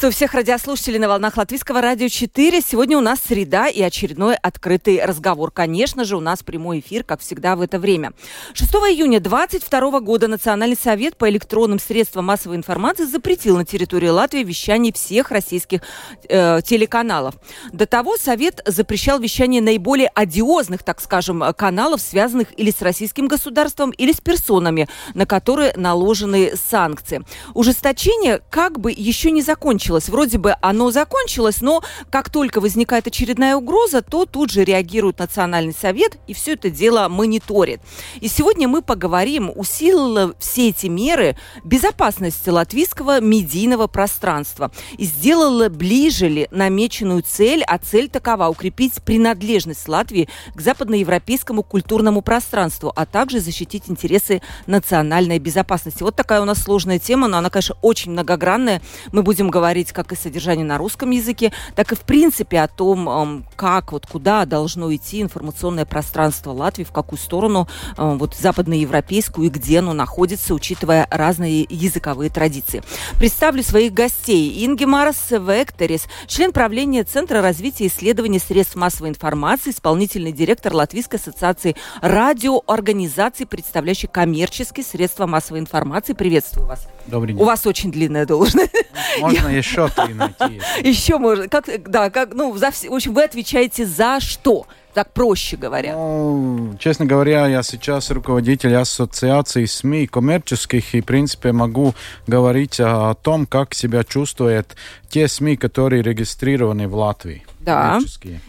Приветствую всех радиослушателей на волнах Латвийского радио 4. Сегодня у нас среда и очередной открытый разговор. Конечно же, у нас прямой эфир, как всегда в это время. 6 июня 2022 года Национальный совет по электронным средствам массовой информации запретил на территории Латвии вещание всех российских э, телеканалов. До того Совет запрещал вещание наиболее одиозных, так скажем, каналов, связанных или с российским государством, или с персонами, на которые наложены санкции. Ужесточение как бы еще не закончилось закончилось. Вроде бы оно закончилось, но как только возникает очередная угроза, то тут же реагирует Национальный совет и все это дело мониторит. И сегодня мы поговорим, усилила все эти меры безопасности латвийского медийного пространства и сделала ближе ли намеченную цель, а цель такова – укрепить принадлежность Латвии к западноевропейскому культурному пространству, а также защитить интересы национальной безопасности. Вот такая у нас сложная тема, но она, конечно, очень многогранная. Мы будем говорить как и содержание на русском языке, так и в принципе о том, как, вот куда должно идти информационное пространство Латвии, в какую сторону, вот западноевропейскую и где оно находится, учитывая разные языковые традиции. Представлю своих гостей. Инги Марс Векторис, член правления Центра развития и исследований средств массовой информации, исполнительный директор Латвийской ассоциации радиоорганизаций, представляющий коммерческие средства массовой информации. Приветствую вас. Добрый день. У вас очень длинная должность. Можно еще три найти. Еще можно. Как, да, как, ну, за, в общем, вы отвечаете за что? так проще говоря? Ну, честно говоря, я сейчас руководитель ассоциации СМИ коммерческих и, в принципе, могу говорить о том, как себя чувствуют те СМИ, которые регистрированы в Латвии. Да.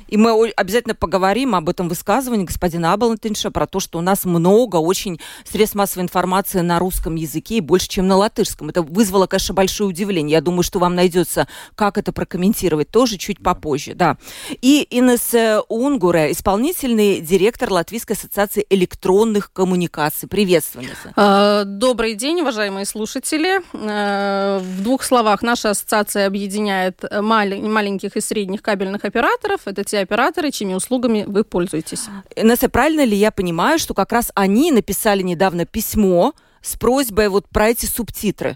И мы обязательно поговорим об этом высказывании господина Абалантинша, про то, что у нас много очень средств массовой информации на русском языке и больше, чем на латышском. Это вызвало, конечно, большое удивление. Я думаю, что вам найдется, как это прокомментировать, тоже чуть попозже. Да. И Инес Унгуре, исполнительный директор Латвийской ассоциации электронных коммуникаций. Приветствую, Инесса. Добрый день, уважаемые слушатели. Э, в двух словах, наша ассоциация объединяет маленьких и средних кабельных операторов. Это те операторы, чьими услугами вы пользуетесь. Инесса, правильно ли я понимаю, что как раз они написали недавно письмо с просьбой вот про эти субтитры?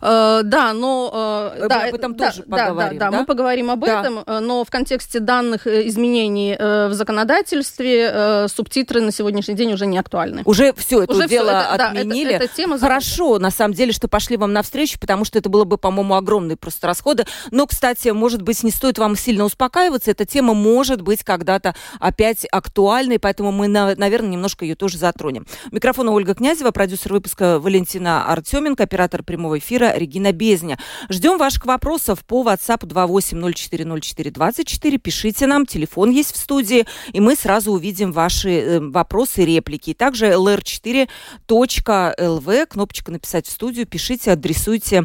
Э, да, но... Э, Мы да, об этом да, тоже да, поговорим, да, да, да, мы поговорим об да. этом, э, но в контексте данных изменений в законодательстве субтитры на сегодняшний день уже не актуальны. Уже все это уже дело все, это, отменили. Да, это, это тема Хорошо, на самом деле, что пошли вам навстречу, потому что это было бы, по-моему, огромные просто расходы. Но, кстати, может быть, не стоит вам сильно успокаиваться. Эта тема может быть когда-то опять актуальной, поэтому мы, наверное, немножко ее тоже затронем. Микрофон Ольга Князева, продюсер выпуска Валентина Артеменко, оператор прямого эфира Регина Безня. Ждем ваших вопросов по WhatsApp 28040424. Пишите нам, телефон есть в студии, и мы сразу увидим ваши э, вопросы и реплики. также lr4.lv, кнопочка «Написать в студию», пишите, адресуйте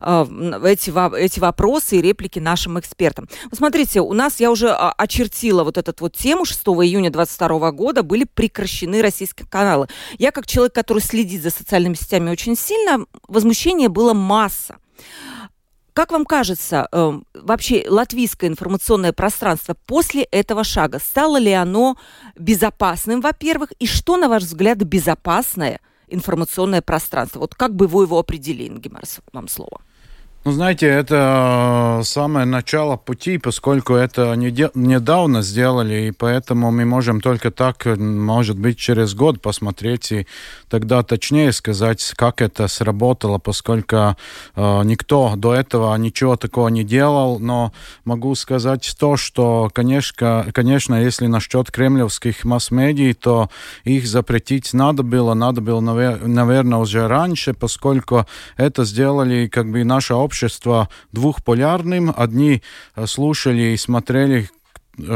э, эти, эти вопросы и реплики нашим экспертам. Смотрите, у нас, я уже а, очертила вот эту вот тему 6 июня 2022 года, были прекращены российские каналы. Я, как человек, который следит за социальными сетями очень сильно, возмущение было масса. Как вам кажется, э, вообще латвийское информационное пространство после этого шага, стало ли оно безопасным, во-первых, и что, на ваш взгляд, безопасное информационное пространство? Вот как бы вы его определили, Ингемарс, вам слово. Ну, знаете, это э, самое начало пути, поскольку это недавно сделали, и поэтому мы можем только так, может быть, через год посмотреть и тогда точнее сказать, как это сработало, поскольку э, никто до этого ничего такого не делал, но могу сказать то, что, конечно, конечно если насчет кремлевских масс-медий, то их запретить надо было, надо было, наверное, уже раньше, поскольку это сделали как бы наше общество общество двухполярным. Одни слушали и смотрели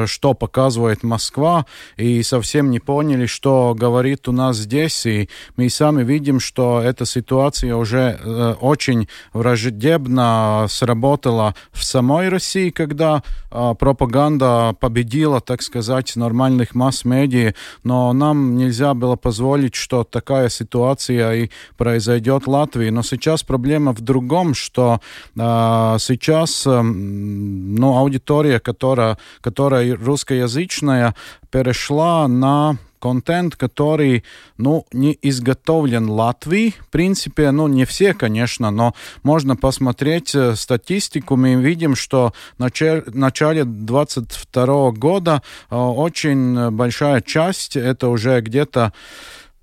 что показывает Москва, и совсем не поняли, что говорит у нас здесь. И мы сами видим, что эта ситуация уже э, очень враждебно сработала в самой России, когда э, пропаганда победила, так сказать, нормальных масс-медиа, но нам нельзя было позволить, что такая ситуация и произойдет в Латвии. Но сейчас проблема в другом, что э, сейчас э, ну, аудитория, которая, которая русскоязычная, перешла на контент, который, ну, не изготовлен Латвии, в принципе, ну, не все, конечно, но можно посмотреть э, статистику, мы видим, что в начале 22 года э, очень большая часть, это уже где-то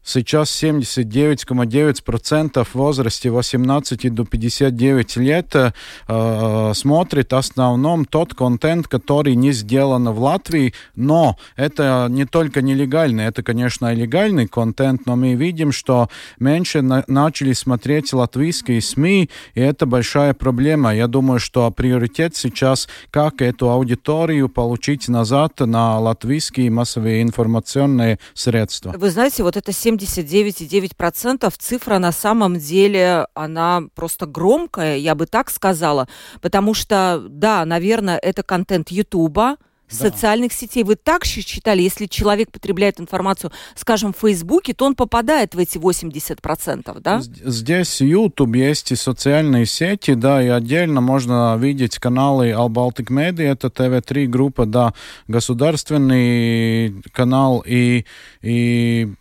Сейчас 79,9% в возрасте 18 до 59 лет э, э, смотрит в основном тот контент, который не сделан в Латвии, но это не только нелегальный, это, конечно, и легальный контент, но мы видим, что меньше на начали смотреть латвийские СМИ, и это большая проблема. Я думаю, что приоритет сейчас, как эту аудиторию получить назад на латвийские массовые информационные средства. Вы знаете, вот это 7 79,9% цифра на самом деле, она просто громкая, я бы так сказала, потому что, да, наверное, это контент Ютуба, да. социальных сетей. Вы так считали, если человек потребляет информацию, скажем, в Фейсбуке, то он попадает в эти 80%, да? Здесь YouTube есть и социальные сети, да, и отдельно можно видеть каналы All Baltic Media, это ТВ3 группа, да, государственный канал и, и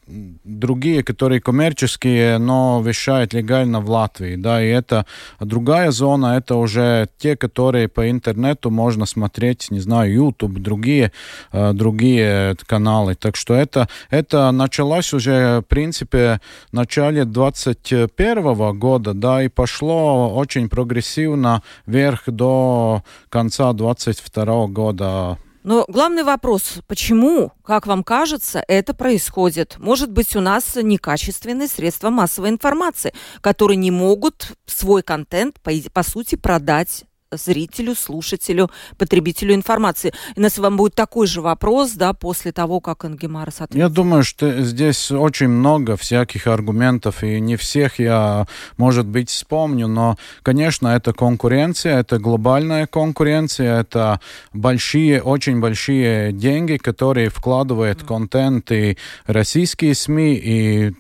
другие, которые коммерческие, но вещают легально в Латвии, да, и это другая зона, это уже те, которые по интернету можно смотреть, не знаю, YouTube, другие, э, другие каналы. Так что это, это началось уже, в принципе, в начале 2021 года, да, и пошло очень прогрессивно вверх до конца 2022 года. Но главный вопрос, почему, как вам кажется, это происходит? Может быть, у нас некачественные средства массовой информации, которые не могут свой контент, по, по сути, продать зрителю, слушателю, потребителю информации. И нас вам будет такой же вопрос, да, после того, как Ангемарас ответит. Я думаю, что здесь очень много всяких аргументов, и не всех я, может быть, вспомню, но, конечно, это конкуренция, это глобальная конкуренция, это большие, очень большие деньги, которые вкладывают контент и российские СМИ, и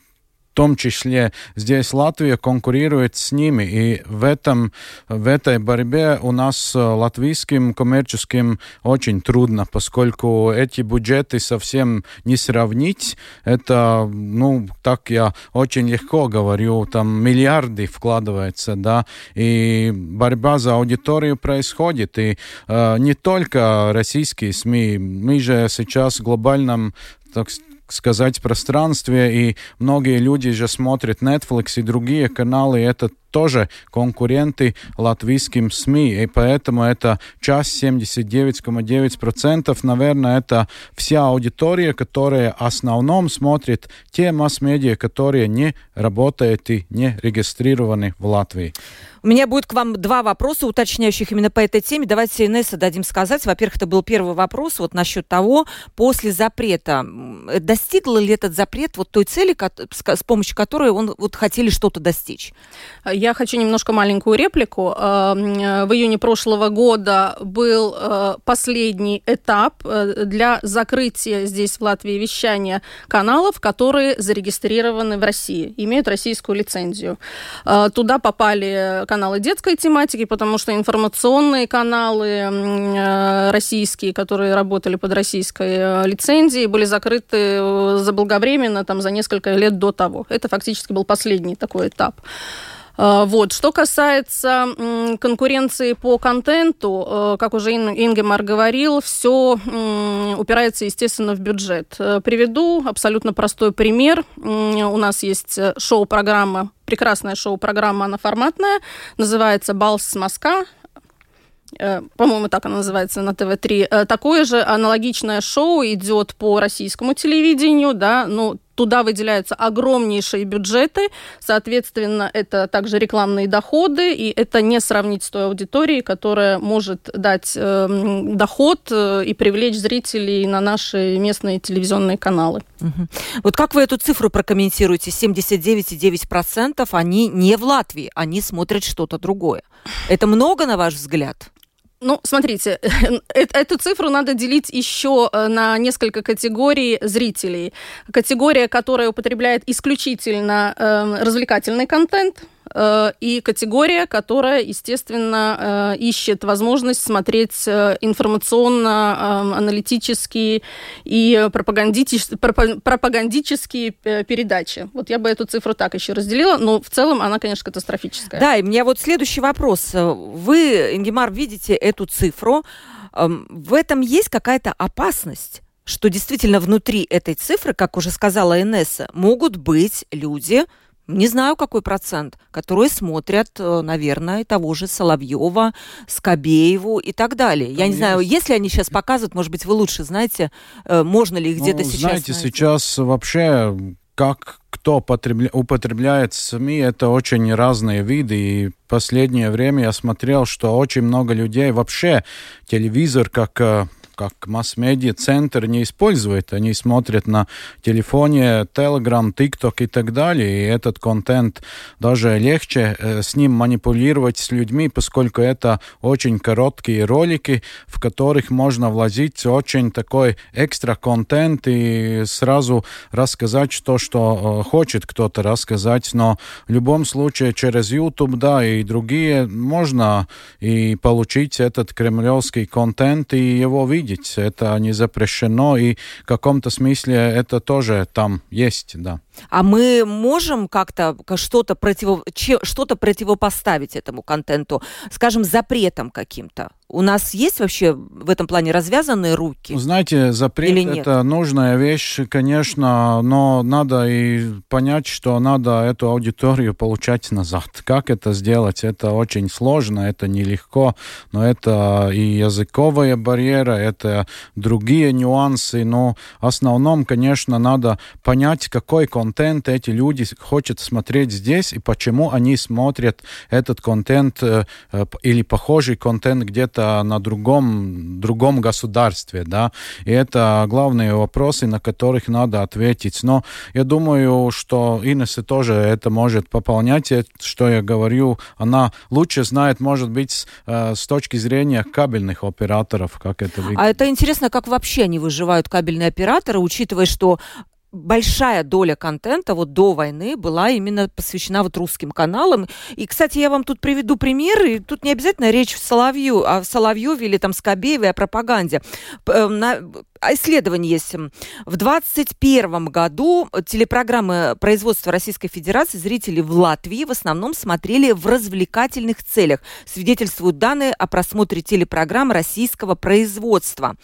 том числе здесь Латвия конкурирует с ними. И в, этом, в этой борьбе у нас латвийским коммерческим очень трудно, поскольку эти бюджеты совсем не сравнить. Это, ну, так я очень легко говорю, там миллиарды вкладывается, да, и борьба за аудиторию происходит. И э, не только российские СМИ, мы же сейчас в глобальном сказать, пространстве, и многие люди же смотрят Netflix и другие каналы, и это тоже конкуренты латвийским СМИ, и поэтому это часть 79,9%, наверное, это вся аудитория, которая в основном смотрит те масс-медиа, которые не работают и не регистрированы в Латвии. У меня будет к вам два вопроса, уточняющих именно по этой теме. Давайте Инесса дадим сказать. Во-первых, это был первый вопрос вот насчет того, после запрета, достигла ли этот запрет вот той цели, с помощью которой он вот хотели что-то достичь? Я хочу немножко маленькую реплику. Эм, в июне прошлого года был э, последний этап э, для закрытия здесь в Латвии вещания каналов, которые зарегистрированы в России, имеют российскую лицензию. Э, туда попали каналы детской тематики, потому что информационные каналы российские, которые работали под российской лицензией, были закрыты заблаговременно, там, за несколько лет до того. Это фактически был последний такой этап. А, вот. Что касается конкуренции по контенту, э, как уже Ингемар говорил, все упирается, естественно, в бюджет. Э, приведу абсолютно простой пример. У нас есть э, шоу-программа, прекрасная шоу-программа, она форматная, называется «Балс с Моска», по-моему, так она называется на ТВ-3. Такое же аналогичное шоу идет по российскому телевидению, да, ну, туда выделяются огромнейшие бюджеты, соответственно, это также рекламные доходы, и это не сравнить с той аудиторией, которая может дать э, доход и привлечь зрителей на наши местные телевизионные каналы. Угу. Вот как вы эту цифру прокомментируете? 79,9% они не в Латвии, они смотрят что-то другое. Это много, на ваш взгляд? Ну, смотрите, эту цифру надо делить еще э, на несколько категорий зрителей. Категория, которая употребляет исключительно э, развлекательный контент, Э, и категория, которая, естественно, э, ищет возможность смотреть э, информационно-аналитические и пропагандические передачи. Вот я бы эту цифру так еще разделила, но в целом она, конечно, катастрофическая. Да, и у меня вот следующий вопрос. Вы, Ингемар, видите эту цифру. Эм, в этом есть какая-то опасность? что действительно внутри этой цифры, как уже сказала Инесса, могут быть люди, не знаю, какой процент, которые смотрят, э, наверное, того же Соловьева, Скобееву и так далее. Там Я не есть. знаю, если они сейчас показывают, может быть, вы лучше знаете, э, можно ли их ну, где-то сейчас Знаете, найти? сейчас вообще как кто потребля... употребляет СМИ, это очень разные виды. И в последнее время я смотрел, что очень много людей вообще телевизор как э, как масс-медиа центр не использует. Они смотрят на телефоне Telegram, TikTok и так далее. И этот контент даже легче э, с ним манипулировать с людьми, поскольку это очень короткие ролики, в которых можно влазить очень такой экстра контент и сразу рассказать то, что э, хочет кто-то рассказать. Но в любом случае через YouTube, да, и другие можно и получить этот кремлевский контент и его видеть видеть. Это не запрещено, и в каком-то смысле это тоже там есть, да. А мы можем как-то что-то противо, что-то противопоставить этому контенту, скажем, запретом каким-то? У нас есть вообще в этом плане развязанные руки? Знаете, запрет это нужная вещь, конечно, но надо и понять, что надо эту аудиторию получать назад. Как это сделать? Это очень сложно, это нелегко, но это и языковая барьера, это другие нюансы, но в основном, конечно, надо понять, какой контент контент эти люди хотят смотреть здесь и почему они смотрят этот контент э, э, или похожий контент где-то на другом, другом государстве, да, и это главные вопросы, на которых надо ответить. Но я думаю, что Инесса тоже это может пополнять, что я говорю, она лучше знает, может быть, с, э, с точки зрения кабельных операторов, как это выглядит. А это интересно, как вообще они выживают, кабельные операторы, учитывая, что большая доля контента вот до войны была именно посвящена вот русским каналам. И, кстати, я вам тут приведу пример, и тут не обязательно речь в Соловью, а в Соловьеве или там Скобееве о пропаганде. Э, на, исследование есть. В 2021 году телепрограммы производства Российской Федерации зрители в Латвии в основном смотрели в развлекательных целях. Свидетельствуют данные о просмотре телепрограмм российского производства.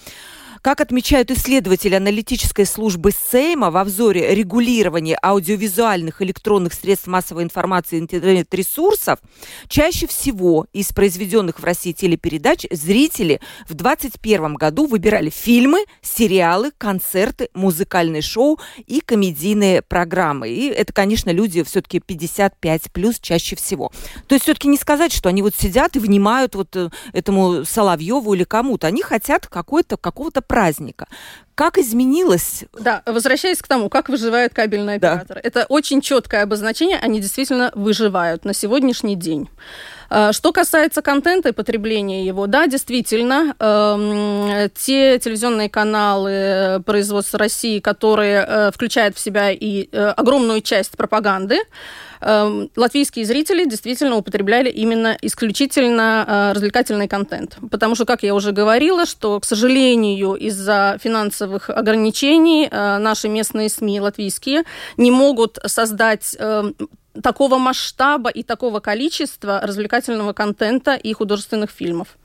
Как отмечают исследователи аналитической службы Сейма, в взоре регулирования аудиовизуальных электронных средств массовой информации и интернет-ресурсов, чаще всего из произведенных в России телепередач зрители в 2021 году выбирали фильмы, сериалы, концерты, музыкальные шоу и комедийные программы. И это, конечно, люди все-таки 55 плюс чаще всего. То есть все-таки не сказать, что они вот сидят и внимают вот э, этому Соловьеву или кому-то. Они хотят какой-то, какого-то праздника. Как изменилось? Да, возвращаясь к тому, как выживают кабельные операторы. Да. Это очень четкое обозначение, они действительно выживают на сегодняшний день. А, что касается контента и потребления его, да, действительно, э, те телевизионные каналы производства России, которые э, включают в себя и э, огромную часть пропаганды, э, латвийские зрители действительно употребляли именно исключительно э, развлекательный контент. Потому что, как я уже говорила, что, к сожалению, из-за финансовых ограничений э, наши местные СМИ латвийские не могут создать э, такого масштаба и такого количества развлекательного контента и художественных фильмов.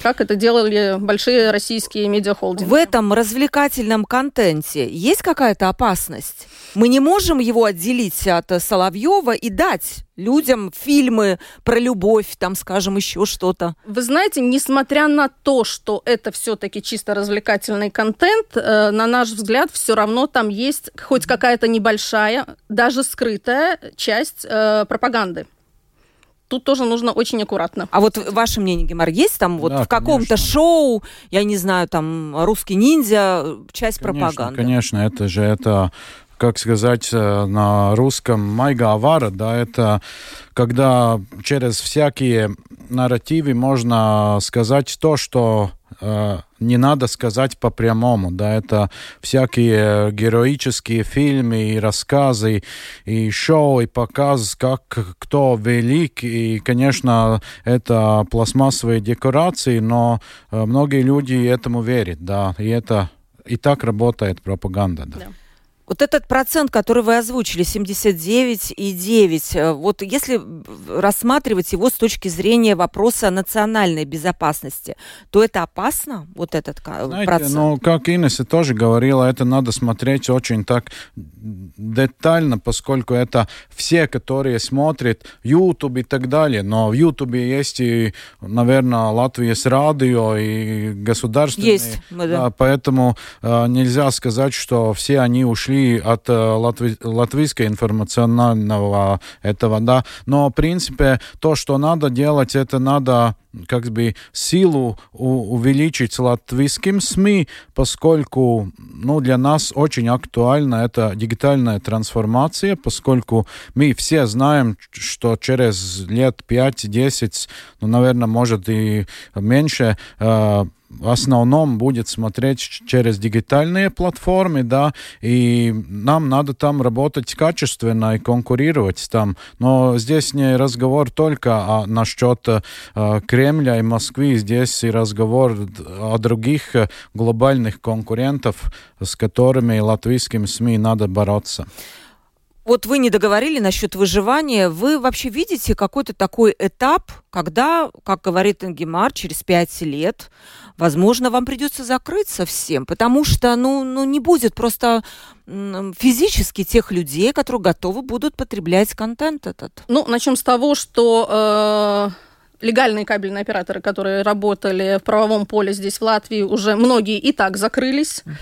Как это делали большие российские медиахолдинги. В этом развлекательном контенте есть какая-то опасность? Мы не можем его отделить от Соловьева и дать людям фильмы про любовь, там, скажем, еще что-то. Вы знаете, несмотря на то, что это все-таки чисто развлекательный контент, э, на наш взгляд, все равно там есть хоть какая-то небольшая, даже скрытая часть э, пропаганды тут тоже нужно очень аккуратно. А вот ваше мнение, Гемар, есть там вот да, в каком-то шоу, я не знаю, там русский ниндзя, часть конечно, пропаганды? Конечно, это же это как сказать э, на русском, майга авара, да, это когда через всякие нарративы можно сказать то, что э, не надо сказать по прямому, да, это всякие героические фильмы и рассказы, и шоу, и показ, как кто велик, и, конечно, это пластмассовые декорации, но э, многие люди этому верят, да, и это и так работает пропаганда, да. да. Вот этот процент, который вы озвучили, 79,9, э, вот если рассматривать его с точки зрения вопроса национальной безопасности, то это опасно, вот этот Знаете, процент? Ну, как Инесса тоже говорила, это надо смотреть очень так детально, поскольку это все, которые смотрят YouTube и так далее, но в YouTube есть и, наверное, Латвия с радио и государственные. Есть, да. Поэтому э, нельзя сказать, что все они ушли ушли от э, латви, латвийского информационного этого, да. Но, в принципе, то, что надо делать, это надо как бы силу увеличить латвийским СМИ, поскольку ну, для нас очень актуальна эта дигитальная трансформация, поскольку мы все знаем, что через лет 5-10, ну, наверное, может и меньше, э, в основном будет смотреть через дигитальные платформы, да, и нам надо там работать качественно и конкурировать там. Но здесь не разговор только о, насчет э, Кремля и Москвы, здесь и разговор о других э, глобальных конкурентов, с которыми латвийским СМИ надо бороться. Вот вы не договорили насчет выживания. Вы вообще видите какой-то такой этап, когда, как говорит Ингемар, через пять лет, возможно, вам придется закрыться всем, потому что, ну, ну не будет просто физически тех людей, которые готовы будут потреблять контент этот. Ну, начнем с того, что э, легальные кабельные операторы, которые работали в правовом поле здесь, в Латвии, уже многие и так закрылись. Uh-huh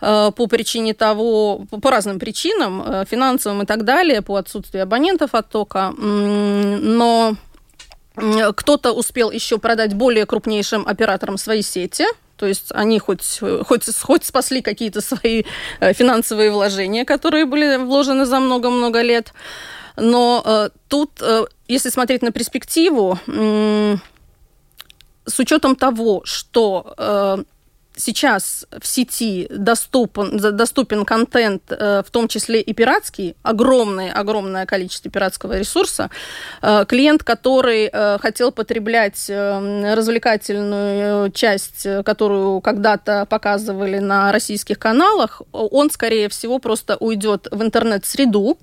по причине того, по разным причинам, э, финансовым и так далее, по отсутствию абонентов оттока, но кто-то успел еще продать более крупнейшим операторам свои сети, то есть они хоть, хоть, хоть спасли какие-то свои э, финансовые вложения, которые были вложены за много-много лет. Но э, тут, э, если смотреть на перспективу, э, с учетом того, что э, сейчас в сети доступен, доступен контент, э, в том числе и пиратский, огромное, огромное количество пиратского ресурса. Э, клиент, который э, хотел потреблять развлекательную часть, которую когда-то показывали на российских каналах, он, скорее всего, просто уйдет в интернет-среду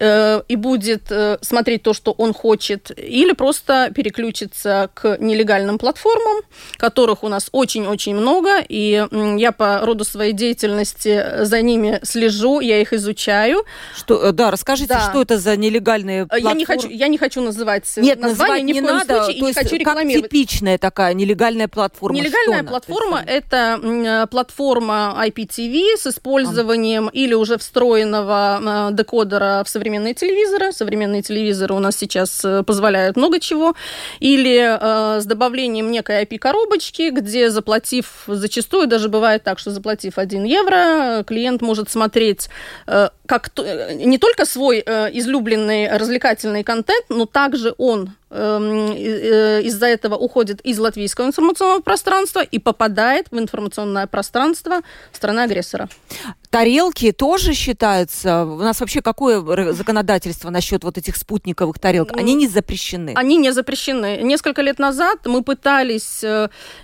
и будет смотреть то, что он хочет, или просто переключится к нелегальным платформам, которых у нас очень-очень много, и я по роду своей деятельности за ними слежу, я их изучаю. Что, э, да, расскажите, да. что это за нелегальные платформы? Я не хочу, я не хочу называть Нет, название, ни не в коем надо, случае, и не хочу рекламировать. Как типичная такая нелегальная платформа? Нелегальная платформа – это э, платформа IPTV с использованием а. или уже встроенного э, декодера в современные телевизоры. Современные телевизоры у нас сейчас позволяют много чего. Или э, с добавлением некой IP-коробочки, где заплатив за Зачастую даже бывает так, что заплатив 1 евро, клиент может смотреть э, как э, не только свой э, излюбленный развлекательный контент, но также он из-за этого уходит из латвийского информационного пространства и попадает в информационное пространство страны-агрессора. Тарелки тоже считаются? У нас вообще какое законодательство насчет вот этих спутниковых тарелок? Они не запрещены? Они не запрещены. Несколько лет назад мы пытались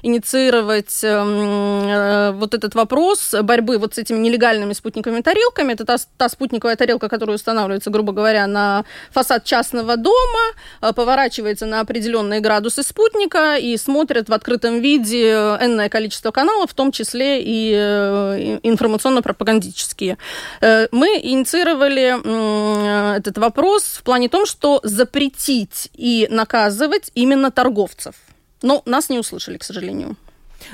инициировать эм, вот этот вопрос борьбы вот с этими нелегальными спутниковыми тарелками. Это та, та спутниковая тарелка, которая устанавливается, грубо говоря, на фасад частного дома, э, поворачивается поворачивается на определенные градусы спутника и смотрит в открытом виде энное количество каналов, в том числе и э, информационно-пропагандические. Э, мы инициировали этот вопрос в плане том, что запретить и наказывать именно торговцев. Но нас не услышали, к сожалению.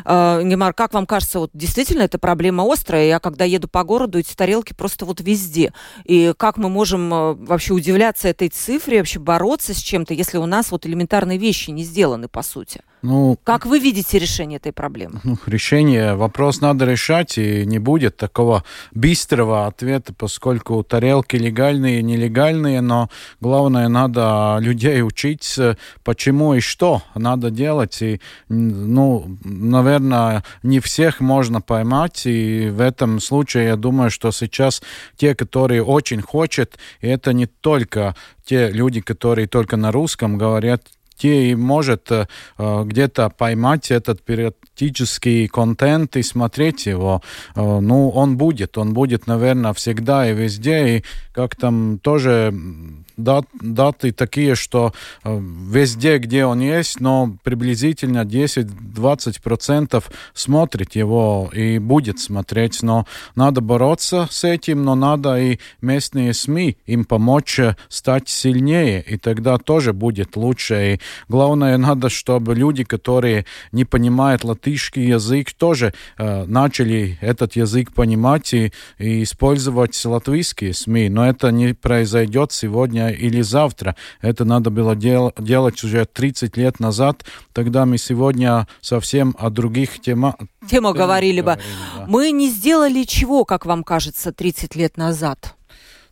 Uh, Гемар, как вам кажется, вот действительно эта проблема острая? Я когда еду по городу, эти тарелки просто вот везде. И как мы можем uh, вообще удивляться этой цифре, вообще бороться с чем-то, если у нас вот элементарные вещи не сделаны, по сути? Ну, как вы видите решение этой проблемы? Ну, решение, вопрос надо решать, и не будет такого быстрого ответа, поскольку тарелки легальные и нелегальные, но главное, надо людей учить, почему и что надо делать. И, ну, наверное, не всех можно поймать, и в этом случае я думаю, что сейчас те, которые очень хотят, и это не только те люди, которые только на русском говорят, и может э, где-то поймать этот периодический контент и смотреть его. Э, ну, он будет, он будет, наверное, всегда и везде, и как там тоже дат, даты такие, что э, везде, где он есть, но приблизительно 10-20% смотрит его и будет смотреть. Но надо бороться с этим, но надо и местные СМИ им помочь стать сильнее, и тогда тоже будет лучше. И главное, надо, чтобы люди, которые не понимают латышский язык, тоже э, начали этот язык понимать и, и использовать латвийские СМИ. Но это не произойдет сегодня или завтра. Это надо было дел делать уже 30 лет назад. Тогда мы сегодня совсем о других темах тему говорили бы. Да. Мы не сделали чего, как вам кажется, 30 лет назад?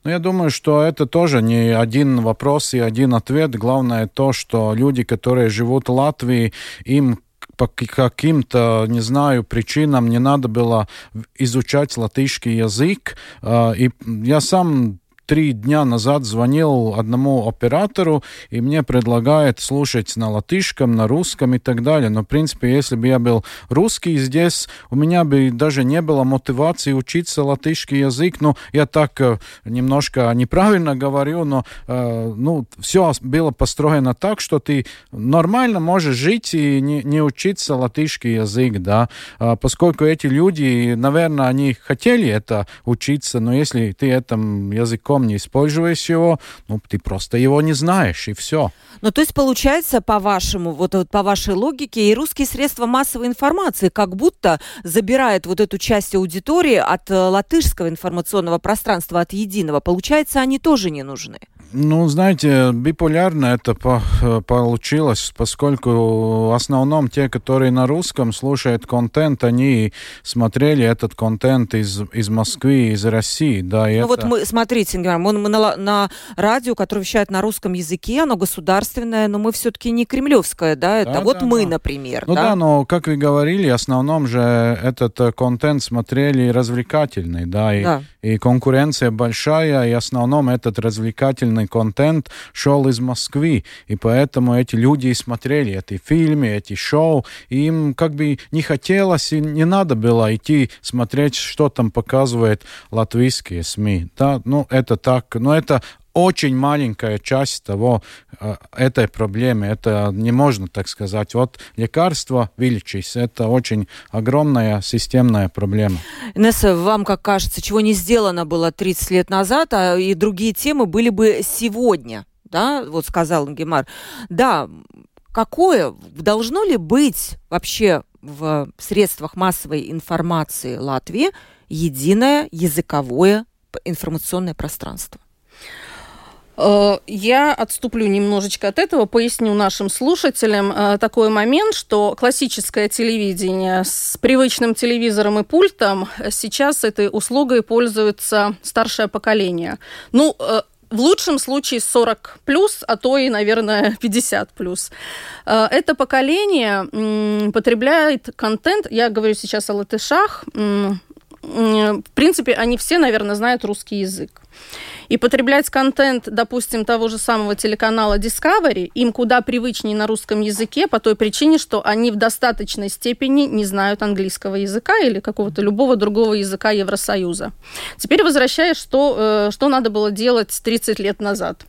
Ну, я думаю, что это тоже не один вопрос и один ответ. Главное то, что люди, которые живут в Латвии, им по каким-то, не знаю, причинам не надо было изучать латышский язык. А, и я сам три дня назад звонил одному оператору, и мне предлагает слушать на латышском, на русском и так далее. Но, в принципе, если бы я был русский здесь, у меня бы даже не было мотивации учиться латышский язык. Ну, я так э, немножко неправильно говорю, но э, ну, все было построено так, что ты нормально можешь жить и не, не учиться латышский язык, да, а, поскольку эти люди, наверное, они хотели это учиться, но если ты этим языком языком не используешь его, ну, ты просто его не знаешь, и все. Ну, то есть, получается, по-вашему, вот, вот по вашей логике, и русские средства массовой информации как будто забирают вот эту часть аудитории от э, латышского информационного пространства, от единого. Получается, они тоже не нужны. Ну, знаете, биполярно это по получилось, поскольку в основном те, которые на русском слушают контент, они смотрели этот контент из, из Москвы, из России, да. ну это... вот мы, смотрите, мы, мы на, на радио, которое вещает на русском языке, оно государственное, но мы все-таки не кремлевское, да, это да, вот да, мы, да. например. Ну да? да, но, как вы говорили, в основном же этот э, контент смотрели развлекательный, да, и, да. и конкуренция большая, и в основном этот развлекательный полный контент шел из Москвы, и поэтому эти люди и смотрели эти фильмы, эти шоу, и им как бы не хотелось и не надо было идти смотреть, что там показывает латвийские СМИ. Да, ну это так, но это очень маленькая часть того, э, этой проблемы. Это не можно так сказать. Вот лекарство вылечить, это очень огромная системная проблема. Инесса, вам как кажется, чего не сделано было 30 лет назад, а и другие темы были бы сегодня? Да, вот сказал Гемар. Да, какое, должно ли быть вообще в средствах массовой информации Латвии единое языковое информационное пространство? Э, я отступлю немножечко от этого, поясню нашим слушателям э, такой момент, что классическое телевидение с привычным телевизором и пультом сейчас этой услугой пользуется старшее поколение. Ну, э, в лучшем случае 40 плюс, а то и, наверное, 50 плюс. Это поколение потребляет контент, я говорю сейчас о латышах, в принципе, они все, наверное, знают русский язык. И потреблять контент, допустим, того же самого телеканала Discovery, им куда привычнее на русском языке по той причине, что они в достаточной степени не знают английского языка или какого-то любого другого языка Евросоюза. Теперь возвращаясь, что, э, что надо было делать 30 лет назад.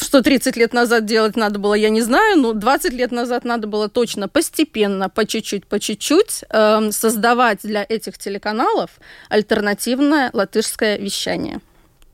Что 30 лет назад делать надо было, я не знаю, но 20 лет назад надо было точно постепенно, по чуть-чуть, по чуть-чуть э, создавать для этих телеканалов альтернативное латышское вещание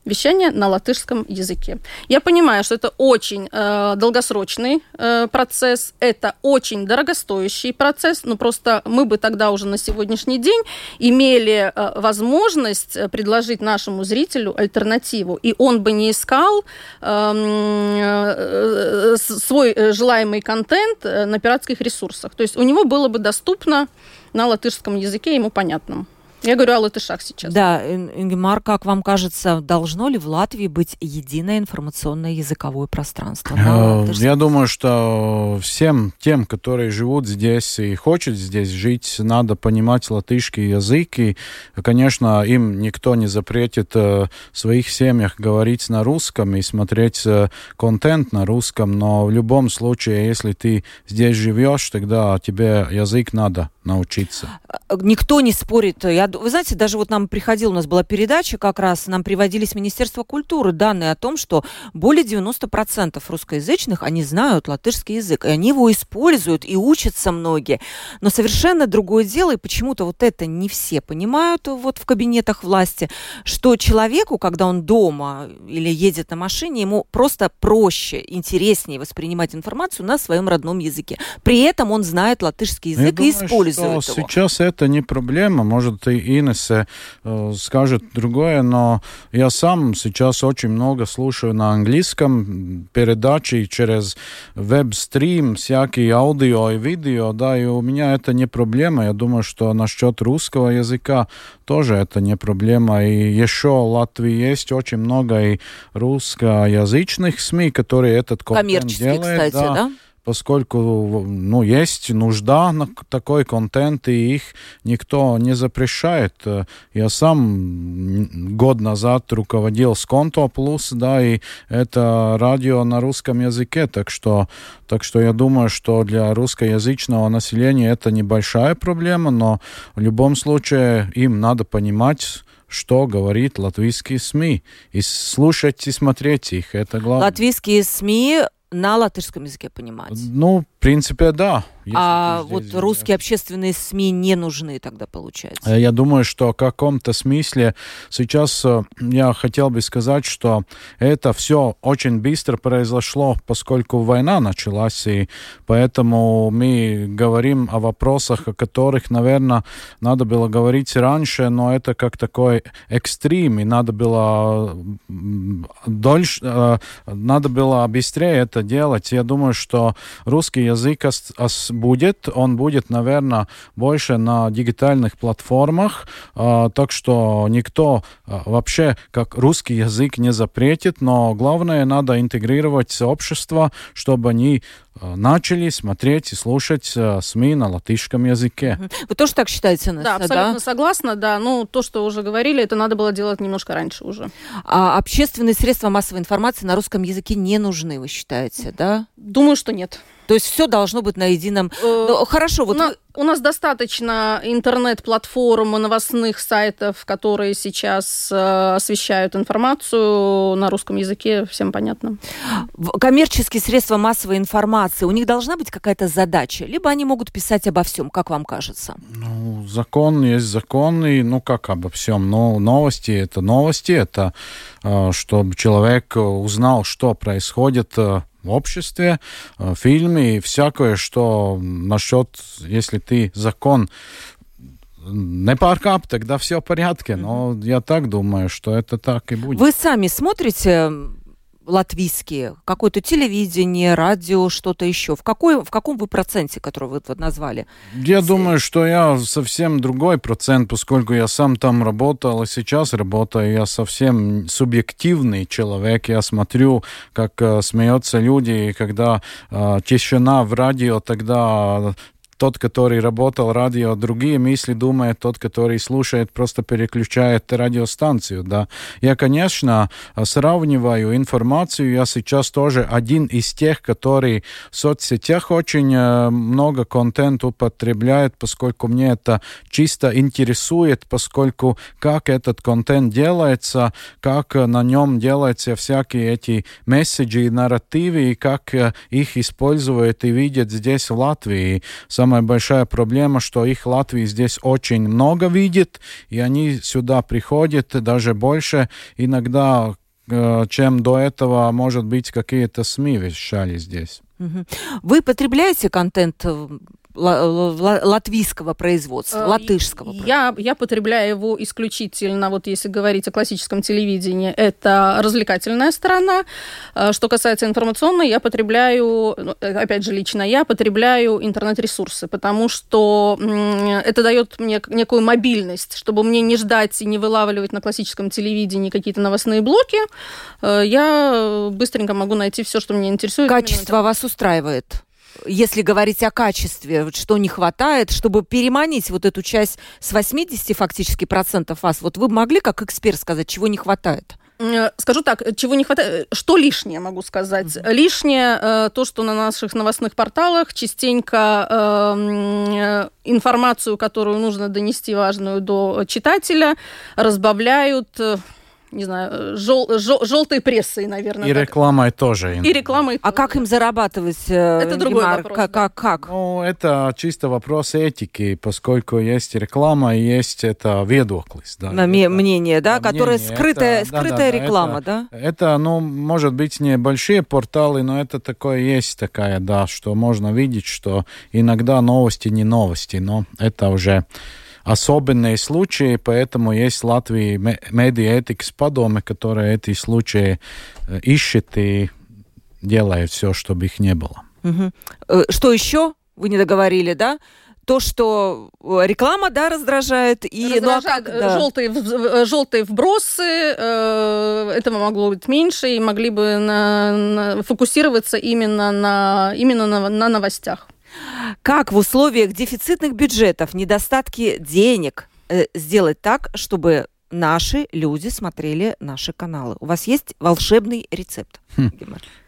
вещание на латышском языке. Я понимаю, что это очень э, долгосрочный э, процесс, это очень дорогостоящий процесс, но просто мы бы тогда уже на сегодняшний день имели э, возможность э, предложить нашему зрителю альтернативу, и он бы не искал эм, э, э, свой желаемый контент э, на пиратских ресурсах. То есть у него было бы доступно на латышском языке ему понятном. Я говорю о латышах сейчас. Да, Ингемар, как вам кажется, должно ли в Латвии быть единое информационное языковое пространство? Э, я думаю, что всем тем, которые живут здесь и хотят здесь жить, надо понимать латышский язык. И, конечно, им никто не запретит э, в своих семьях говорить на русском и смотреть э, контент на русском, но в любом случае, если ты здесь живешь, тогда тебе язык надо научиться. Никто не спорит. Я вы знаете, даже вот нам приходила, у нас была передача, как раз нам приводили с Министерства культуры данные о том, что более 90% русскоязычных, они знают латышский язык, и они его используют, и учатся многие. Но совершенно другое дело, и почему-то вот это не все понимают вот в кабинетах власти, что человеку, когда он дома или едет на машине, ему просто проще, интереснее воспринимать информацию на своем родном языке. При этом он знает латышский язык Я и думаю, использует его. Сейчас это не проблема. Может, и Инесса э, скажет другое, но я сам сейчас очень много слушаю на английском передачи через веб-стрим, всякие аудио и видео, да, и у меня это не проблема. Я думаю, что насчет русского языка тоже это не проблема. И еще в Латвии есть очень много и русскоязычных СМИ, которые этот контент делают. кстати, да? да? Поскольку ну, есть нужда на такой контент, и их никто не запрещает. Я сам год назад руководил Сконто Плюс, да, и это радио на русском языке, так что, так что я думаю, что для русскоязычного населения это небольшая проблема, но в любом случае им надо понимать, что говорит латвийские СМИ. И слушать и смотреть их, это главное. Латвийские СМИ на латышском языке понимать. Ну, в принципе, да. А вот русские общественные СМИ не нужны тогда, получается? Э, я думаю, что в каком-то смысле сейчас э, я хотел бы сказать, что это все очень быстро произошло, поскольку война началась, и поэтому мы говорим о вопросах, о которых, наверное, надо было говорить раньше, но это как такой экстрим, и надо было дольше, э, надо было быстрее это делать. Я думаю, что русский язык будет, он будет, наверное, больше на дигитальных платформах, э, так что никто э, вообще как русский язык не запретит, но главное надо интегрировать общество, чтобы они начали смотреть и слушать э, СМИ на латышском языке. Вы тоже так считаете, Настя, да? абсолютно да? согласна, да. Ну, то, что уже говорили, это надо было делать немножко раньше уже. А общественные средства массовой информации на русском языке не нужны, вы считаете, да? Думаю, что нет. То есть все должно быть на едином... Э, хорошо, вот... На... Вы... У нас достаточно интернет-платформ, новостных сайтов, которые сейчас э, освещают информацию на русском языке, всем понятно. Коммерческие средства массовой информации, у них должна быть какая-то задача, либо они могут писать обо всем, как вам кажется? Ну, закон есть закон, и ну как обо всем, но новости это новости, это э, чтобы человек узнал, что происходит э, обществе, э, фильмы и всякое, что насчет, если ты закон не паркап, тогда все в порядке. Но я так думаю, что это так и будет. Вы сами смотрите латвийские? Какое-то телевидение, радио, что-то еще? В, какой, в каком вы проценте, который вы вот назвали? Я С... думаю, что я совсем другой процент, поскольку я сам там работал и сейчас работаю. Я совсем субъективный человек. Я смотрю, как э, смеются люди, и когда э, тишина в радио, тогда тот, который работал радио, другие мысли думает, тот, который слушает, просто переключает радиостанцию, да. Я, конечно, сравниваю информацию, я сейчас тоже один из тех, который в соцсетях очень э, много контента употребляет, поскольку мне это чисто интересует, поскольку как этот контент делается, как на нем делаются всякие эти месседжи и нарративы, и как э, их используют и видят здесь в Латвии. Самая большая проблема, что их Латвии здесь очень много видит, и они сюда приходят даже больше иногда, э, чем до этого, может быть, какие-то СМИ вещали здесь. Вы потребляете контент э, латвийского производства, э, латышского. Я, я потребляю его исключительно, вот если говорить о классическом телевидении, это развлекательная сторона. Э, что касается информационной, я потребляю, ну, э, опять же, лично я потребляю интернет-ресурсы, потому что это дает мне некую мобильность, чтобы мне не ждать и не вылавливать на классическом телевидении какие-то новостные блоки. Я быстренько могу найти все, что меня интересует. Качество вас устраивает? Если говорить о качестве, что не хватает, чтобы переманить вот эту часть с 80 фактически процентов вас, вот вы могли как эксперт сказать, чего не хватает? Э, скажу так, чего не хватает, что лишнее, могу сказать. Mm-hmm. Лишнее э, то, что на наших новостных порталах частенько э, информацию, которую нужно донести важную до читателя, разбавляют не знаю, жел, жел, желтой прессой, наверное. И так. рекламой тоже. И рекламой. А как им зарабатывать? Э, это другой Гемар? вопрос. Как, да. как, как? Ну, это чисто вопрос этики, поскольку есть реклама и есть это ведоклис. Да, это, мнение, да, которое скрытая, это, скрытая да, да, реклама, это, да? Это, ну, может быть, не большие порталы, но это такое есть такая, да, что можно видеть, что иногда новости не новости, но это уже особенные случаи, поэтому есть в Латвии медиаэтикс подомы, которые эти случаи э, ищет и делает все, чтобы их не было. Угу. Что еще? Вы не договорили, да? то, что реклама, да, раздражает. И, ну, а раздражает ну, да. желтые, желтые вбросы, э, этого могло быть меньше, и могли бы на, на, фокусироваться именно на, именно на, на новостях. Как в условиях дефицитных бюджетов, недостатки денег э, сделать так, чтобы наши люди смотрели наши каналы? У вас есть волшебный рецепт? Хм.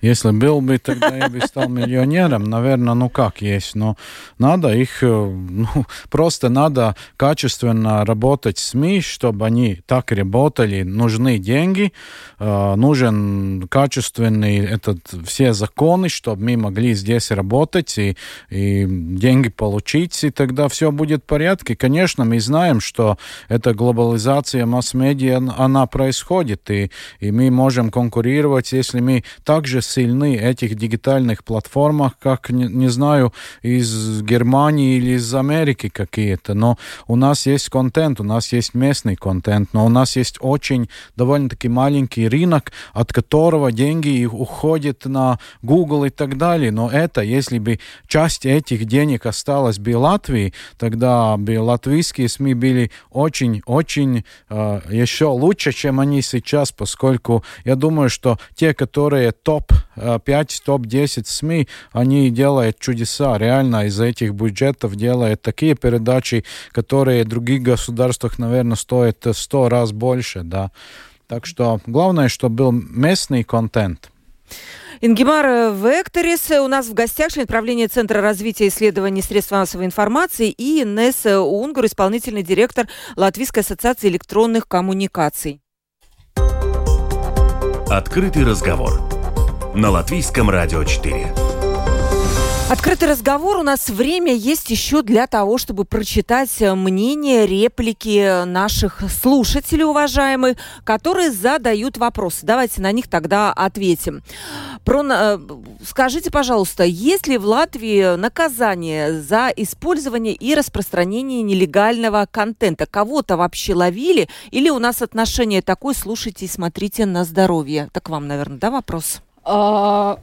Если был бы, тогда я бы стал миллионером. Наверное, ну как есть. Но надо их, э, ну, просто надо качественно работать с СМИ, чтобы они так работали. Нужны деньги, э, нужен качественный этот, все законы, чтобы мы могли здесь работать и, и деньги получить, и тогда все будет в порядке. Конечно, мы знаем, что эта глобализация масс-медиа, она происходит, и, и мы можем конкурировать, если мы также сильны этих дигитальных платформах, как, не, не знаю, из Германии или из Америки какие-то. Но у нас есть контент, у нас есть местный контент, но у нас есть очень довольно-таки маленький рынок, от которого деньги уходят на Google и так далее. Но это, если бы часть этих денег осталась бы Латвии, тогда бы латвийские СМИ были очень-очень э, еще лучше, чем они сейчас, поскольку я думаю, что те, которые которые топ-5, топ-10 СМИ, они делают чудеса. Реально из этих бюджетов делают такие передачи, которые в других государствах, наверное, стоят сто раз больше. Да. Так что главное, чтобы был местный контент. Ингемар Векторис у нас в гостях, член правления Центра развития исследований средств массовой информации и Инесс Унгур, исполнительный директор Латвийской ассоциации электронных коммуникаций. Открытый разговор на Латвийском радио 4. Открытый разговор. У нас время есть еще для того, чтобы прочитать мнение, реплики наших слушателей, уважаемых, которые задают вопросы. Давайте на них тогда ответим. Про, э, скажите, пожалуйста, есть ли в Латвии наказание за использование и распространение нелегального контента? Кого-то вообще ловили? Или у нас отношение такое, слушайте и смотрите на здоровье? Так вам, наверное, да, вопрос? А,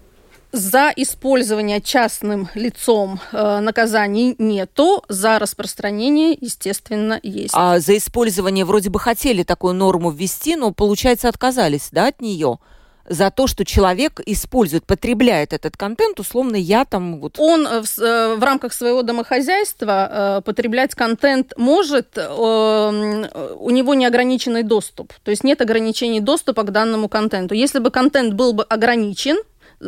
за использование частным лицом э, наказаний нету, за распространение, естественно, есть. А за использование вроде бы хотели такую норму ввести, но, получается, отказались, да, от нее? За то, что человек использует, потребляет этот контент, условно, я там вот... Он э, в, э, в рамках своего домохозяйства э, потреблять контент может, э, у него неограниченный доступ, то есть нет ограничений доступа к данному контенту. Если бы контент был бы ограничен,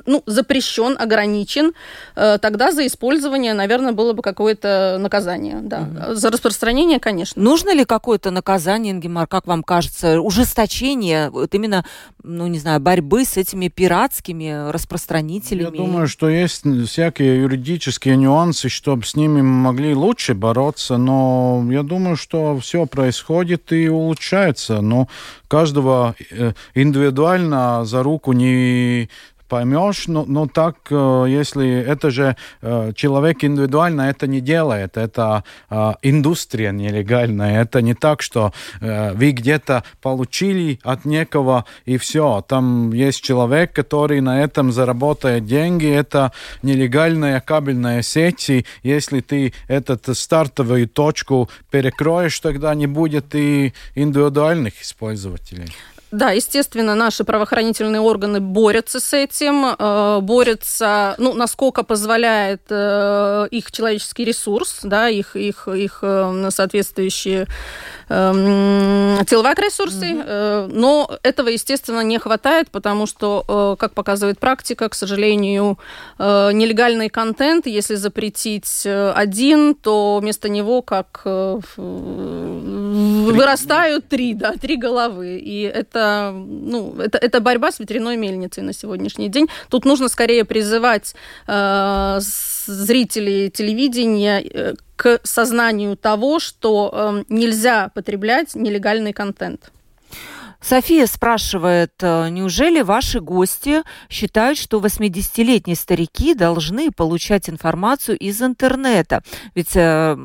ну, запрещен, ограничен, э, тогда за использование, наверное, было бы какое-то наказание. Да. Угу. За распространение, конечно. Нужно ли какое-то наказание, Ингемар, как вам кажется, ужесточение, вот именно, ну, не знаю, борьбы с этими пиратскими распространителями? Я думаю, что есть всякие юридические нюансы, чтобы с ними могли лучше бороться, но я думаю, что все происходит и улучшается. Но каждого э, индивидуально за руку не поймешь, но, но так, э, если это же э, человек индивидуально это не делает, это э, индустрия нелегальная, это не так, что вы где-то получили от некого и все, там есть человек, который на этом заработает деньги, это нелегальная кабельная сеть, и если ты этот стартовую точку перекроешь, тогда не будет и индивидуальных использователей. Да, естественно, наши правоохранительные органы борются с этим, э, борются, ну, насколько позволяет э, их человеческий ресурс, да, их, их, их э, соответствующие силовые ресурсы, mm-hmm. но этого, естественно, не хватает, потому что, как показывает практика, к сожалению, нелегальный контент, если запретить один, то вместо него как вырастают три, да, три головы, и это ну, это, это борьба с ветряной мельницей на сегодняшний день. Тут нужно скорее призывать э, зрителей телевидения э, к сознанию того, что э, нельзя потреблять нелегальный контент. София спрашивает, э, неужели ваши гости считают, что 80-летние старики должны получать информацию из интернета? Ведь э,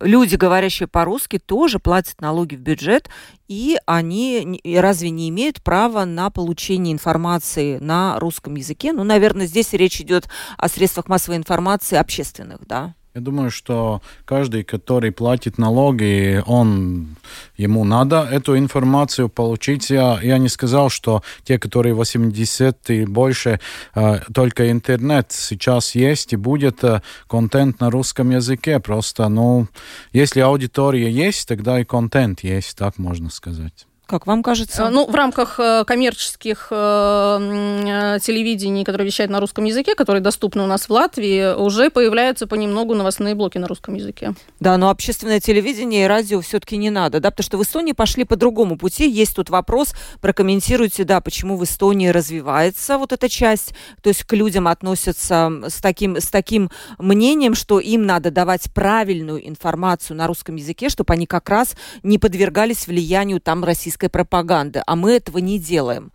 люди, говорящие по-русски, тоже платят налоги в бюджет, и они разве не имеют права на получение информации на русском языке? Ну, наверное, здесь речь идет о средствах массовой информации общественных, да? Я думаю, что каждый, который платит налоги, он, ему надо эту информацию получить. Я, я не сказал, что те, которые 80 и больше, э, только интернет сейчас есть и будет э, контент на русском языке. Просто, ну, если аудитория есть, тогда и контент есть, так можно сказать. Как вам кажется? Э, ну, в рамках э, коммерческих э, телевидений, которые вещают на русском языке, которые доступны у нас в Латвии, уже появляются понемногу новостные блоки на русском языке. Да, но общественное телевидение и радио все-таки не надо, да, потому что в Эстонии пошли по другому пути. Есть тут вопрос, прокомментируйте, да, почему в Эстонии развивается вот эта часть, то есть к людям относятся с таким, с таким мнением, что им надо давать правильную информацию на русском языке, чтобы они как раз не подвергались влиянию там российского российской пропаганды, а мы этого не делаем.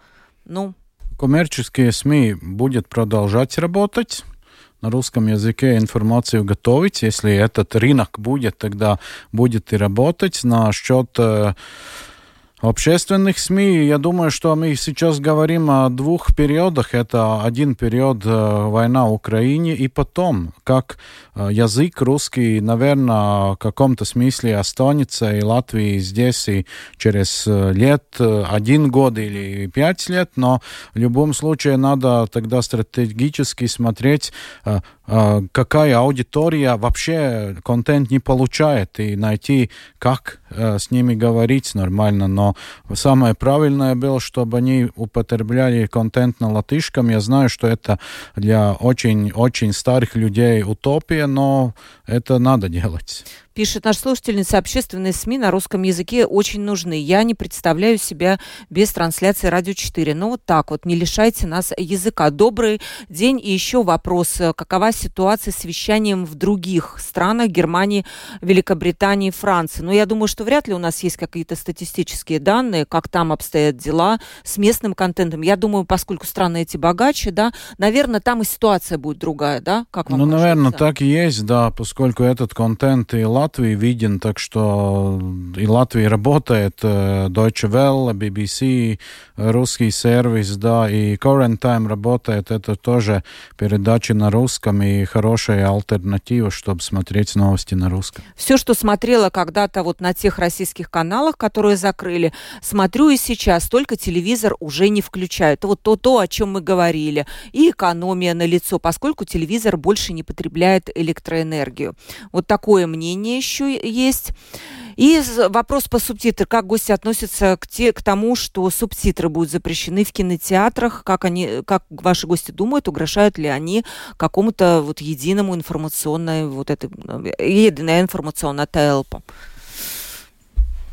Ну. Коммерческие СМИ будет продолжать работать на русском языке информацию готовить. Если этот рынок будет, тогда будет и работать. Насчет э, общественных СМИ, я думаю, что мы сейчас говорим о двух периодах. Это один период э, война в Украине, и потом, как э, язык русский, наверное, в каком-то смысле останется и Латвии здесь и через э, лет, один год или пять лет, но в любом случае надо тогда стратегически смотреть, какая аудитория вообще контент не получает, и найти, как с ними говорить нормально. Но самое правильное было, чтобы они употребляли контент на латышском. Я знаю, что это для очень-очень старых людей утопия, но это надо делать. Пишет наш слушательница, общественные СМИ на русском языке очень нужны. Я не представляю себя без трансляции «Радио 4». Ну вот так вот, не лишайте нас языка. Добрый день. И еще вопрос. Какова ситуация с вещанием в других странах Германии, Великобритании, Франции? Ну, я думаю, что вряд ли у нас есть какие-то статистические данные, как там обстоят дела с местным контентом. Я думаю, поскольку страны эти богаче, да, наверное, там и ситуация будет другая, да? Как вам ну, кажется? наверное, так и есть, да, поскольку этот контент и Латвии виден, так что и Латвия работает, Deutsche Welle, BBC, русский сервис, да, и Current Time работает, это тоже передачи на русском и хорошая альтернатива, чтобы смотреть новости на русском. Все, что смотрела когда-то вот на тех российских каналах, которые закрыли, смотрю и сейчас, только телевизор уже не включаю. Это вот то, то, о чем мы говорили. И экономия на лицо, поскольку телевизор больше не потребляет электроэнергию. Вот такое мнение еще есть. И вопрос по субтитрам. Как гости относятся к, те, к тому, что субтитры будут запрещены в кинотеатрах? Как, они, как ваши гости думают, угрожают ли они какому-то вот единому информационной, вот этой, э, единой информационной телпа?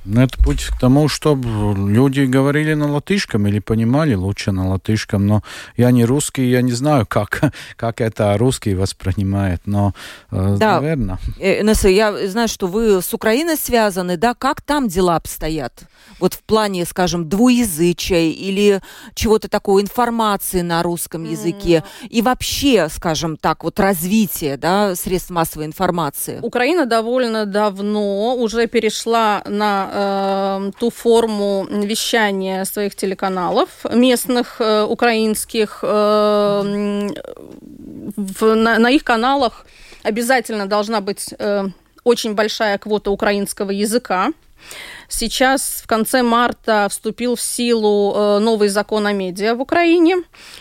Ну, это путь к тому, чтобы люди говорили на латышском или понимали лучше на латышском. Но я не русский, я не знаю, как, как это русский воспринимает, но, э, да. наверное. Инесса, я знаю, что вы с Украиной связаны, да? Как там дела обстоят? Вот в плане, скажем, двуязычия или чего-то такого, информации на русском языке. Mm. И вообще, скажем так, вот развитие, да, средств массовой информации. Украина довольно давно уже перешла на э, ту форму вещания своих телеканалов местных э, украинских э, в, на, на их каналах обязательно должна быть э, очень большая квота украинского языка. Сейчас в конце марта вступил в силу э, новый закон о медиа в Украине,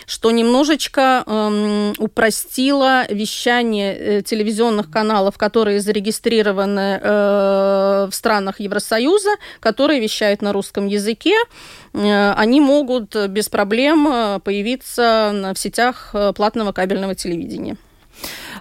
что немножечко эм, упростило вещание э, телевизионных каналов, которые зарегистрированы э, в странах Евросоюза, которые вещают на русском языке. Они могут без проблем появиться в сетях платного кабельного телевидения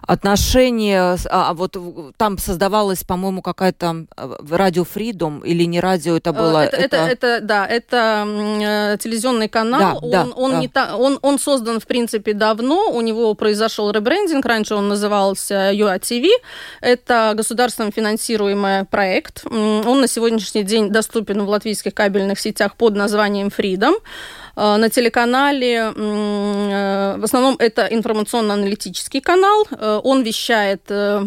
отношения, а, а вот там создавалась, по-моему, какая-то а, радио Freedom или не радио это было? Это, это, это, это да, это э, телевизионный канал. Да, он, да, он, да. Не та, он, он создан, в принципе, давно. У него произошел ребрендинг. Раньше он назывался UATV. Это государством финансируемый проект. Он на сегодняшний день доступен в латвийских кабельных сетях под названием Freedom. Э, на телеканале, э, в основном это информационно-аналитический канал. Э, он вещает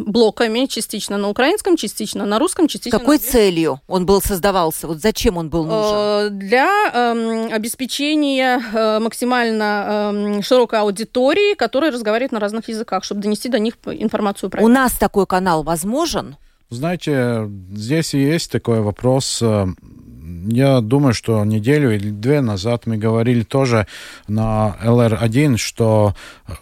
блоками, частично на украинском, частично на русском, частично Какой на... целью он был создавался? Вот зачем он был нужен? Для эм, обеспечения максимально эм, широкой аудитории, которая разговаривает на разных языках, чтобы донести до них информацию про У нас такой канал возможен? Знаете, здесь и есть такой вопрос я думаю, что неделю или две назад мы говорили тоже на LR1, что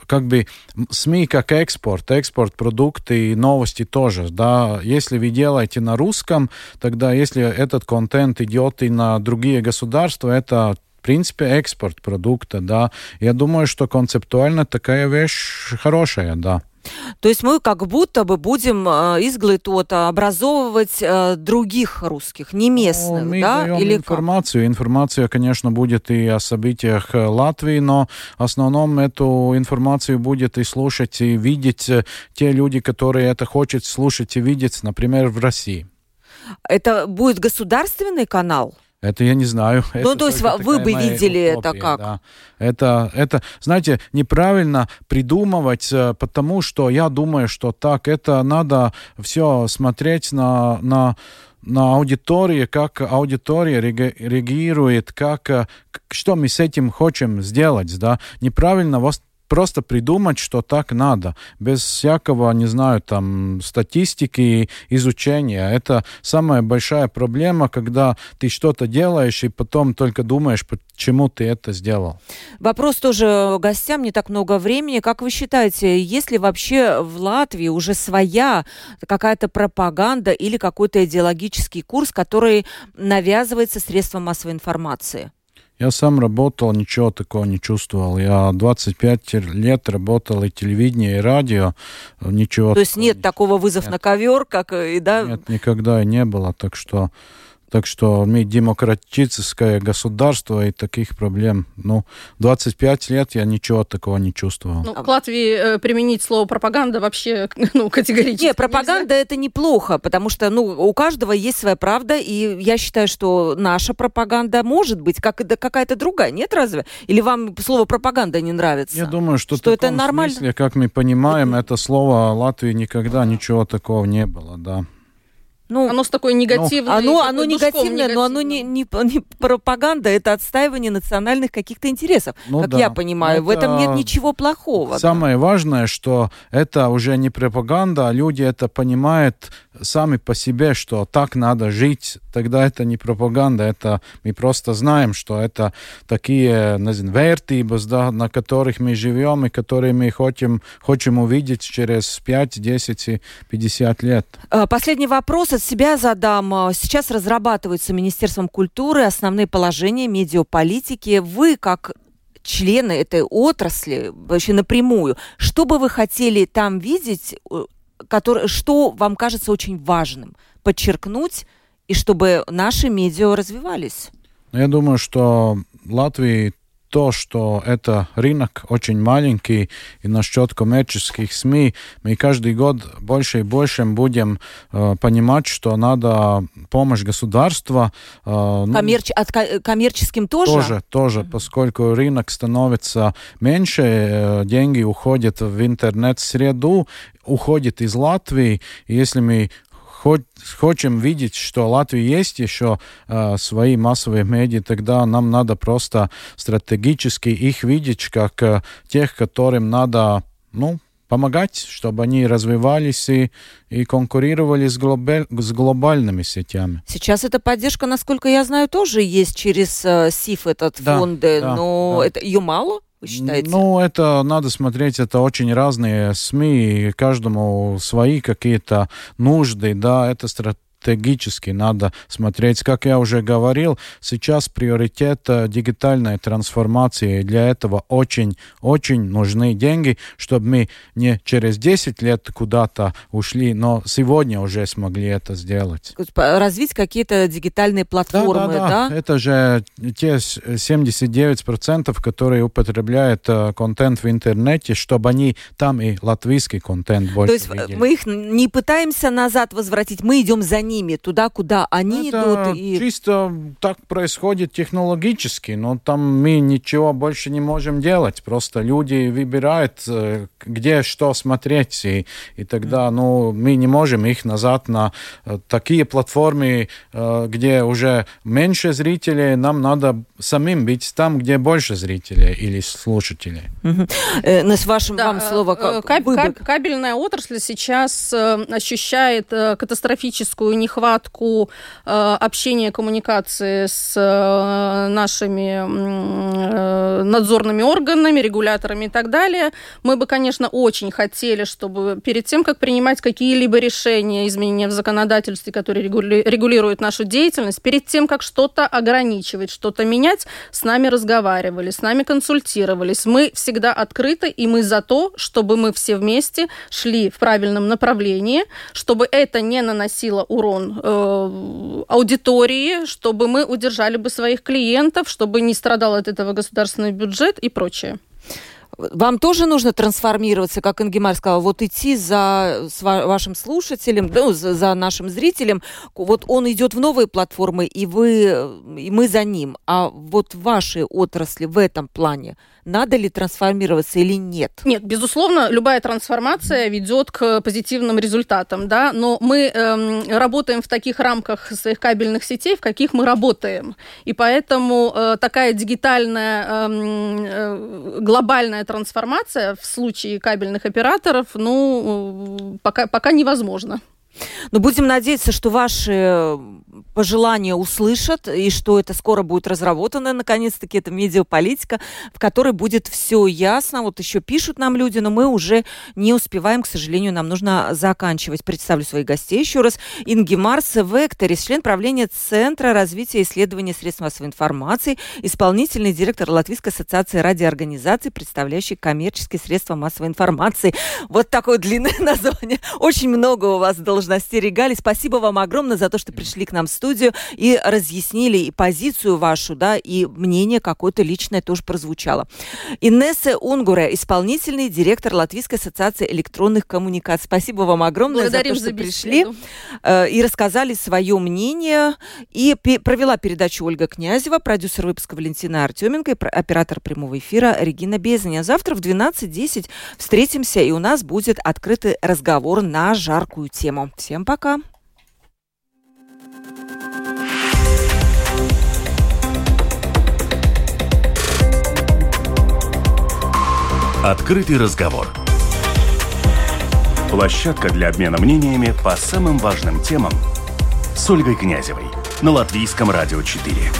как бы СМИ как экспорт, экспорт продукты и новости тоже, да, если вы делаете на русском, тогда если этот контент идет и на другие государства, это в принципе, экспорт продукта, да. Я думаю, что концептуально такая вещь хорошая, да. То есть мы как будто бы будем э, изглытот образовывать э, других русских, не местных, ну, мы да? Даем Или информацию. Как? Информация, конечно, будет и о событиях э, Латвии, но в основном эту информацию будет и слушать, и видеть э, те люди, которые это хотят слушать и видеть, например, в России. Это будет государственный канал? Это я не знаю. Ну, это то есть вы бы видели утопия, это как? Да. Это, это, знаете, неправильно придумывать, э, потому что я думаю, что так, это надо все смотреть на, на, на аудитории, как аудитория реагирует, как, э, что мы с этим хотим сделать, да. Неправильно просто придумать, что так надо, без всякого, не знаю, там, статистики и изучения. Это самая большая проблема, когда ты что-то делаешь и потом только думаешь, почему ты это сделал. Вопрос тоже гостям, не так много времени. Как вы считаете, есть ли вообще в Латвии уже своя какая-то пропаганда или какой-то идеологический курс, который навязывается средством массовой информации? Я сам работал, ничего такого не чувствовал. Я 25 лет работал и телевидение, и радио. Ничего. То есть нет такого вызов нет. на ковер, как и да? Нет, никогда и не было. Так что так что мы демократическое государство и таких проблем. Ну, 25 лет я ничего такого не чувствовал. Ну, к Латвии э, применить слово пропаганда вообще ну, категорически Нет, пропаганда нельзя. это неплохо, потому что ну, у каждого есть своя правда, и я считаю, что наша пропаганда может быть как и какая-то другая. Нет, разве? Или вам слово пропаганда не нравится? Я думаю, что, что это нормально. Смысле, как мы понимаем, это слово Латвии никогда ничего такого не было, да. Ну, оно с такой негативной... Ну, оно, оно негативное, но оно не, не, не пропаганда, это отстаивание национальных каких-то интересов, ну, как да. я понимаю. Это... В этом нет ничего плохого. Самое да. важное, что это уже не пропаганда, а люди это понимают сами по себе, что так надо жить, тогда это не пропаганда, это мы просто знаем, что это такие, не знаю, вертības, да, на которых мы живем и которые мы хотим, хотим увидеть через 5, 10 50 лет. Э, последний вопрос от себя задам. Э, сейчас разрабатываются Министерством культуры основные положения медиаполитики. Вы, как члены этой отрасли, вообще напрямую, что бы вы хотели там видеть, э, который, что вам кажется очень важным подчеркнуть, и чтобы наши медиа развивались? Я думаю, что Латвии то, что это рынок очень маленький, и насчет коммерческих СМИ мы каждый год больше и больше будем э, понимать, что надо помощь государства. Э, ну, Коммерч... От коммерческим тоже? Тоже, тоже, mm-hmm. поскольку рынок становится меньше, э, деньги уходят в интернет-среду, уходит из Латвии. Если мы хотим видеть, что Латвии есть еще э, свои массовые медиа, тогда нам надо просто стратегически их видеть как э, тех, которым надо, ну, помогать, чтобы они развивались и, и конкурировали с, глобаль, с глобальными сетями. Сейчас эта поддержка, насколько я знаю, тоже есть через э, СИФ этот да, фонд, да, но да. Это, ее мало? Вы считаете? Ну, это надо смотреть, это очень разные СМИ, каждому свои какие-то нужды, да, это стратегия стратегически надо смотреть. Как я уже говорил, сейчас приоритет э, дигитальной трансформации. И для этого очень-очень нужны деньги, чтобы мы не через 10 лет куда-то ушли, но сегодня уже смогли это сделать. Развить какие-то дигитальные платформы, да? да, да? Это же те 79%, которые употребляют э, контент в интернете, чтобы они там и латвийский контент больше То есть э, видели. мы их не пытаемся назад возвратить, мы идем за ними ними, туда, куда они Это идут. И... Чисто так происходит технологически, но там мы ничего больше не можем делать. Просто люди выбирают, э, где что смотреть, и, и тогда ну, мы не можем их назад на э, такие платформы, э, где уже меньше зрителей, нам надо самим быть там, где больше зрителей или слушателей. Угу. Э, с вашим да, вам слово. Как, каб, кабельная отрасль сейчас ощущает катастрофическую нехватку э, общения, коммуникации с э, нашими э, надзорными органами, регуляторами и так далее. Мы бы, конечно, очень хотели, чтобы перед тем, как принимать какие-либо решения, изменения в законодательстве, которые регули регулируют нашу деятельность, перед тем, как что-то ограничивать, что-то менять, с нами разговаривали, с нами консультировались. Мы всегда открыты, и мы за то, чтобы мы все вместе шли в правильном направлении, чтобы это не наносило урон урон э, аудитории, чтобы мы удержали бы своих клиентов, чтобы не страдал от этого государственный бюджет и прочее. Вам тоже нужно трансформироваться, как Ингемар сказал, вот идти за вашим слушателем, ну, за, за нашим зрителем. Вот он идет в новые платформы, и вы, и мы за ним. А вот в вашей отрасли в этом плане – надо ли трансформироваться или нет? Нет, безусловно, любая трансформация ведет к позитивным результатам, да, но мы эм, работаем в таких рамках своих кабельных сетей, в каких мы работаем. И поэтому э, такая дигитальная эм, э, глобальная трансформация в случае кабельных операторов, ну, пока, пока невозможно. Но будем надеяться, что ваши э, пожелания услышат, и что это скоро будет разработано, наконец-таки, это медиаполитика, в которой будет все ясно. Вот еще пишут нам люди, но мы уже не успеваем, к сожалению, нам нужно заканчивать. Представлю своих гостей еще раз. Инги Марс Векторис, член правления Центра развития и исследования средств массовой информации, исполнительный директор Латвийской ассоциации радиоорганизаций, представляющий коммерческие средства массовой информации. Вот такое длинное название. Очень много у вас должно должностей регалий. Спасибо вам огромное за то, что пришли к нам в студию и разъяснили и позицию вашу, да, и мнение какое-то личное тоже прозвучало. Инесса Унгуре, исполнительный директор Латвийской ассоциации электронных коммуникаций. Спасибо вам огромное Благодарим за то, что за пришли э, и рассказали свое мнение. И провела передачу Ольга Князева, продюсер выпуска Валентина Артеменко и оператор прямого эфира Регина Безаня. Завтра в 12.10 встретимся, и у нас будет открытый разговор на жаркую тему. Всем пока. Открытый разговор. Площадка для обмена мнениями по самым важным темам с Ольгой Князевой на Латвийском радио 4.